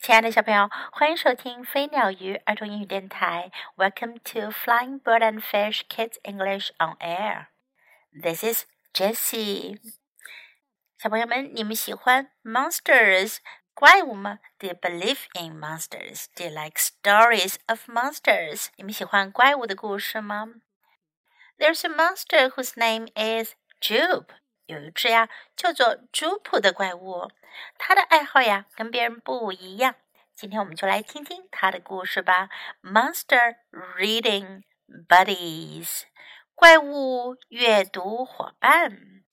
亲爱的小朋友，欢迎收听飞鸟鱼儿童英语电台。Welcome to Flying Bird and Fish Kids English on Air. This is Jessie. 小朋友们，你们喜欢 monsters 怪物吗？Do you believe in monsters? Do you like stories of monsters? 你们喜欢怪物的故事吗？There's a monster whose name is Jupe. 有一只呀叫做朱普的怪物，它的爱好呀跟别人不一样。今天我们就来听听它的故事吧。Monster Reading Buddies，怪物阅读伙伴。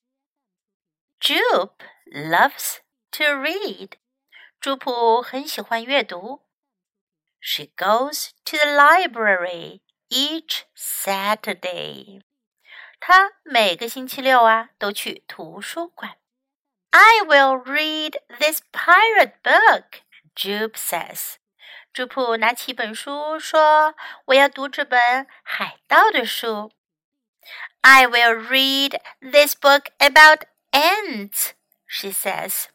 Jup loves to read，朱普很喜欢阅读。She goes to the library each Saturday. 他每个星期六啊都去图书馆。I will read this pirate book, Jupe says. 朱普拿起一本书说：“我要读这本海盗的书。” I will read this book about ants, she says.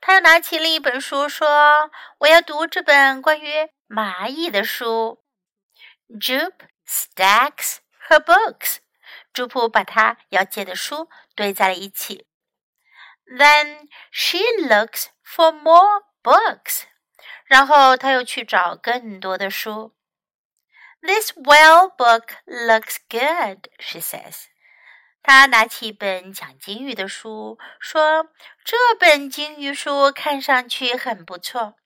他又拿起另一本书说：“我要读这本关于蚂蚁的书。” Jupe stacks her books. 朱普把他要借的书堆在了一起。Then she looks for more books. 然后他又去找更多的书。This whale book looks good, she says. 他拿起一本讲金鱼的书，说：“这本金鱼书看上去很不错。”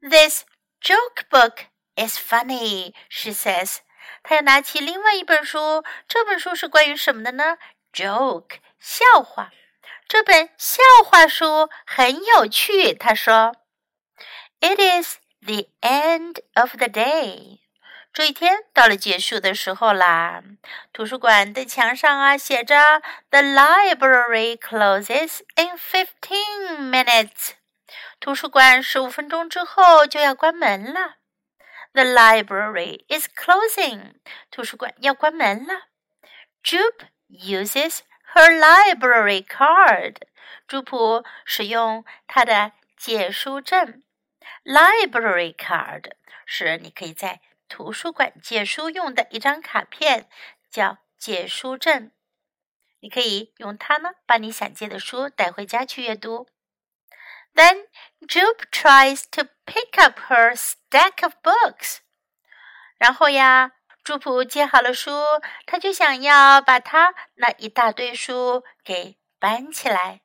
This joke book is funny, she says. 他又拿起另外一本书，这本书是关于什么的呢？Joke，笑话。这本笑话书很有趣。他说：“It is the end of the day。”这一天到了结束的时候啦。图书馆的墙上啊写着：“The library closes in fifteen minutes。”图书馆十五分钟之后就要关门了。The library is closing. 图书馆要关门了。Jup uses her library card. 朱普使用她的借书证。Library card 是你可以在图书馆借书用的一张卡片，叫借书证。你可以用它呢，把你想借的书带回家去阅读。Then Jupe tries to pick up her stack of books. 然后呀，朱普接好了书，他就想要把他那一大堆书给搬起来。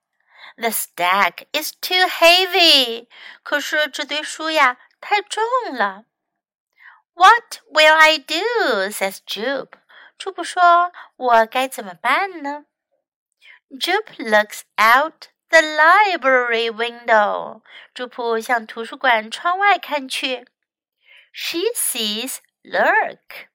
The stack is too heavy. 可是这堆书呀太重了。What will I do? says Jupe. 朱普说：“我该怎么办呢？”Jupe looks out the library window. 朱普向图书馆窗外看去。She sees Lurk，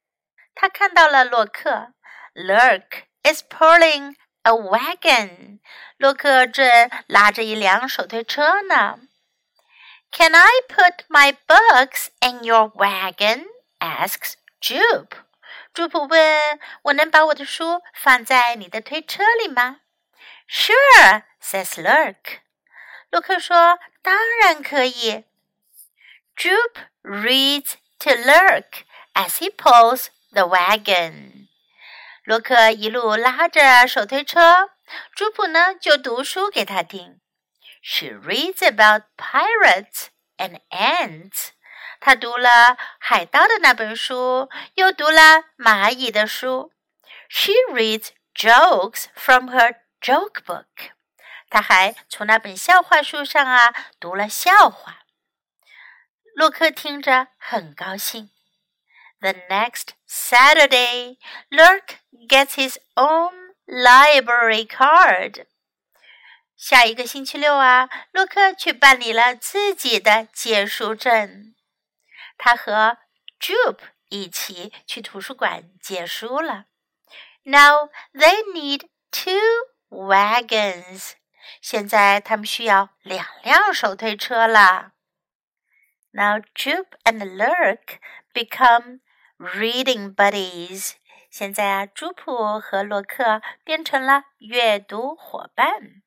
他看到了洛克。Lurk is pulling a wagon. 洛克正拉着一辆手推车呢。Can I put my books in your wagon? asks Jupe. 朱普问：“我能把我的书放在你的推车里吗？” ？” Sure, says Lurk. 洛克说：“当然可以。” Jupe reads to Lurk as he pulls the wagon. 洛克一路拉着手推车，朱普呢就读书给他听。She reads about pirates and ants. 她读了海盗的那本书，又读了蚂蚁的书。She reads jokes from her joke book. 他还从那本笑话书上啊读了笑话。洛克听着很高兴。The next Saturday, Lurk gets his own library card. 下一个星期六啊，洛克去办理了自己的借书证。他和 Jupe 一起去图书馆借书了。Now they need to. wagons. 现在他们需要两辆手推车了。Now Jupe and Lurk become reading buddies。现在啊，朱普和洛克变成了阅读伙伴。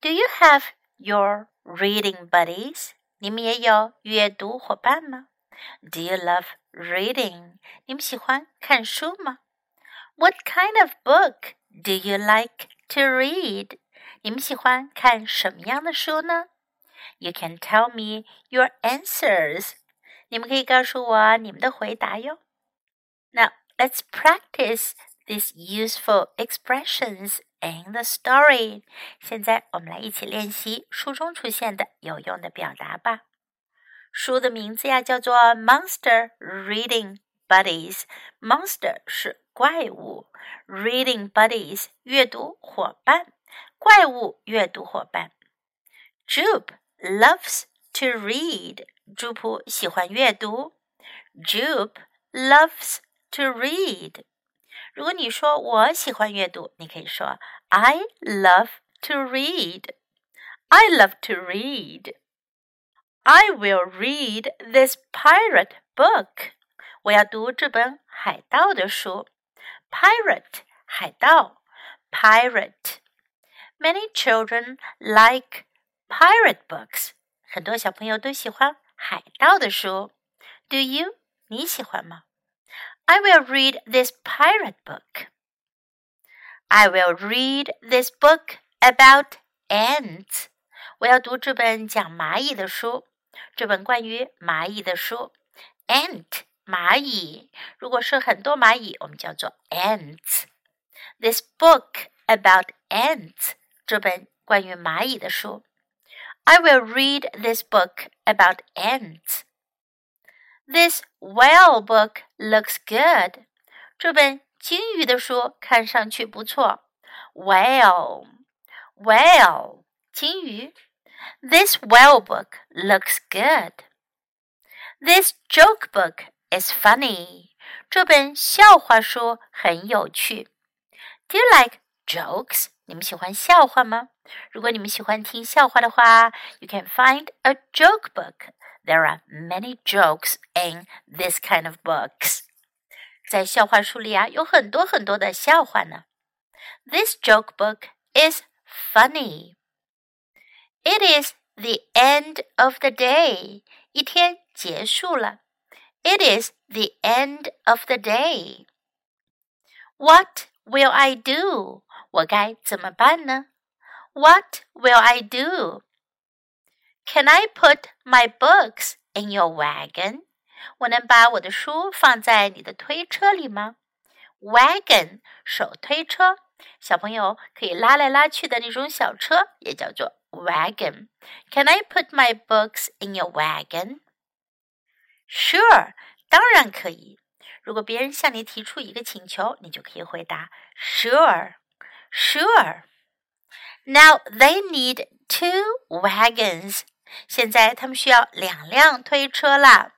Do you have your reading buddies？ 你们也有阅读伙伴吗？Do you love reading？你们喜欢看书吗？What kind of book do you like to read？你们喜欢看什么样的书呢？You can tell me your answers。你们可以告诉我你们的回答哟。Now let's practice these useful expressions in the story。现在我们来一起练习书中出现的有用的表达吧。书的名字呀叫做《Monster Reading Buddies》。Monster 是怪物，Reading Buddies 阅读伙伴，怪物阅读伙伴。Jupe loves to read。朱普喜欢阅读。Jupe loves to read。如果你说我喜欢阅读，你可以说 I love to read. I love to read. I will read this pirate book. 我要读这本海盗的书。Pirate 海盗，pirate. Many children like pirate books. 很多小朋友都喜欢海盗的书。Do you? 你喜欢吗？I will read this pirate book. I will read this book about ants. 我要读这本讲蚂蚁的书，这本关于蚂蚁的书。Ant 蚂蚁，如果是很多蚂蚁，我们叫做 ants。This book about ants，这本关于蚂蚁的书。I will read this book about ants. This whale book looks good. 这本鲸鱼的书看上去不错。Whale, whale，鲸鱼。This whale book looks good. This joke book is funny. 这本笑话书很有趣。Do you like jokes? 你们喜欢笑话吗？如果你们喜欢听笑话的话，you can find a joke book there are many jokes in this kind of books. 在笑话书里啊，有很多很多的笑话呢。This joke book is funny. It is the end of the day. 一天结束了。 It is the end of the day. What will I do? 我该怎么办呢？What will I do? Can I put my books in your wagon？我能把我的书放在你的推车里吗？Wagon 手推车，小朋友可以拉来拉去的那种小车，也叫做 wagon。Can I put my books in your wagon? Sure，当然可以。如果别人向你提出一个请求，你就可以回答 Sure，Sure。Now they need two wagons. 现在他们需要两辆推车啦。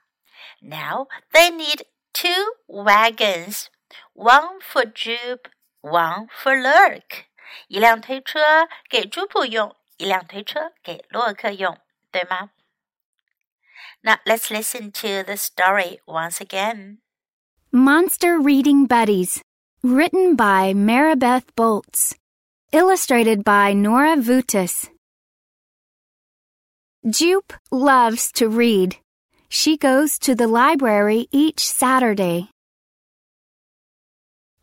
Now they need two wagons, one for Jup, one for Lurk。一辆推车给朱普用，一辆推车给洛克用，对吗？Now let's listen to the story once again. Monster Reading Buddies, written by Maribeth Boelts, illustrated by Nora Vutis. Jupe loves to read. She goes to the library each Saturday.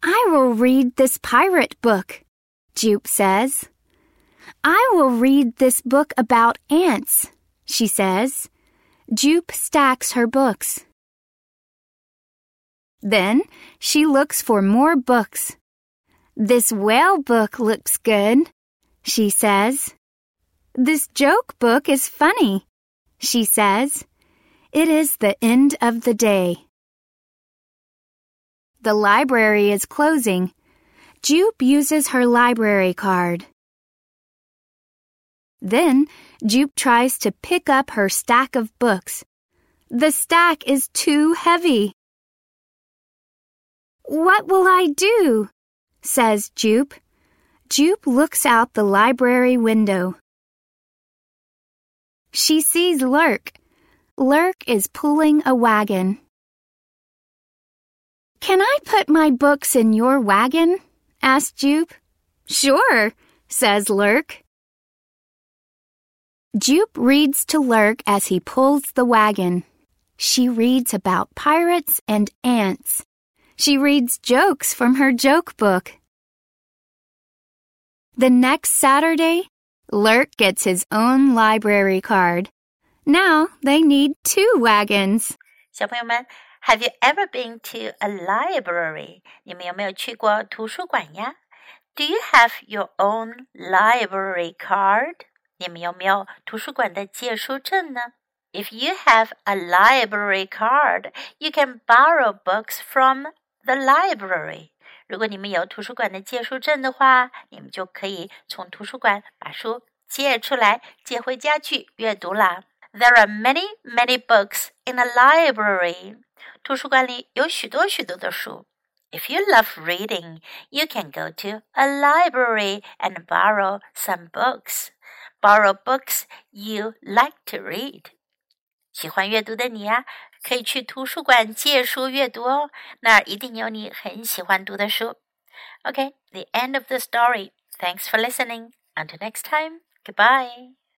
I will read this pirate book, Jupe says. I will read this book about ants, she says. Jupe stacks her books. Then she looks for more books. This whale book looks good, she says. This joke book is funny, she says. It is the end of the day. The library is closing. Jupe uses her library card. Then Jupe tries to pick up her stack of books. The stack is too heavy. What will I do? says Jupe. Jupe looks out the library window. She sees Lurk. Lurk is pulling a wagon. Can I put my books in your wagon? asked Jupe. Sure, says Lurk. Jupe reads to Lurk as he pulls the wagon. She reads about pirates and ants. She reads jokes from her joke book. The next Saturday, Lurk gets his own library card. Now they need two wagons. 小朋友们，Have you ever been to a library？你们有没有去过图书馆呀？Do you have your own library card？ 你们有没有图书馆的借书证呢？If you have a library card, you can borrow books from the library. 如果你们有图书馆的借书证的话，你们就可以从图书馆把书借出来，借回家去阅读啦。There are many, many books in a library. 图书馆里有许多许多的书。If you love reading, you can go to a library and borrow some books. Borrow books you like to read. 喜欢阅读的你呀、啊，可以去图书馆借书阅读哦，那儿一定有你很喜欢读的书。Okay, the end of the story. Thanks for listening. Until next time, goodbye.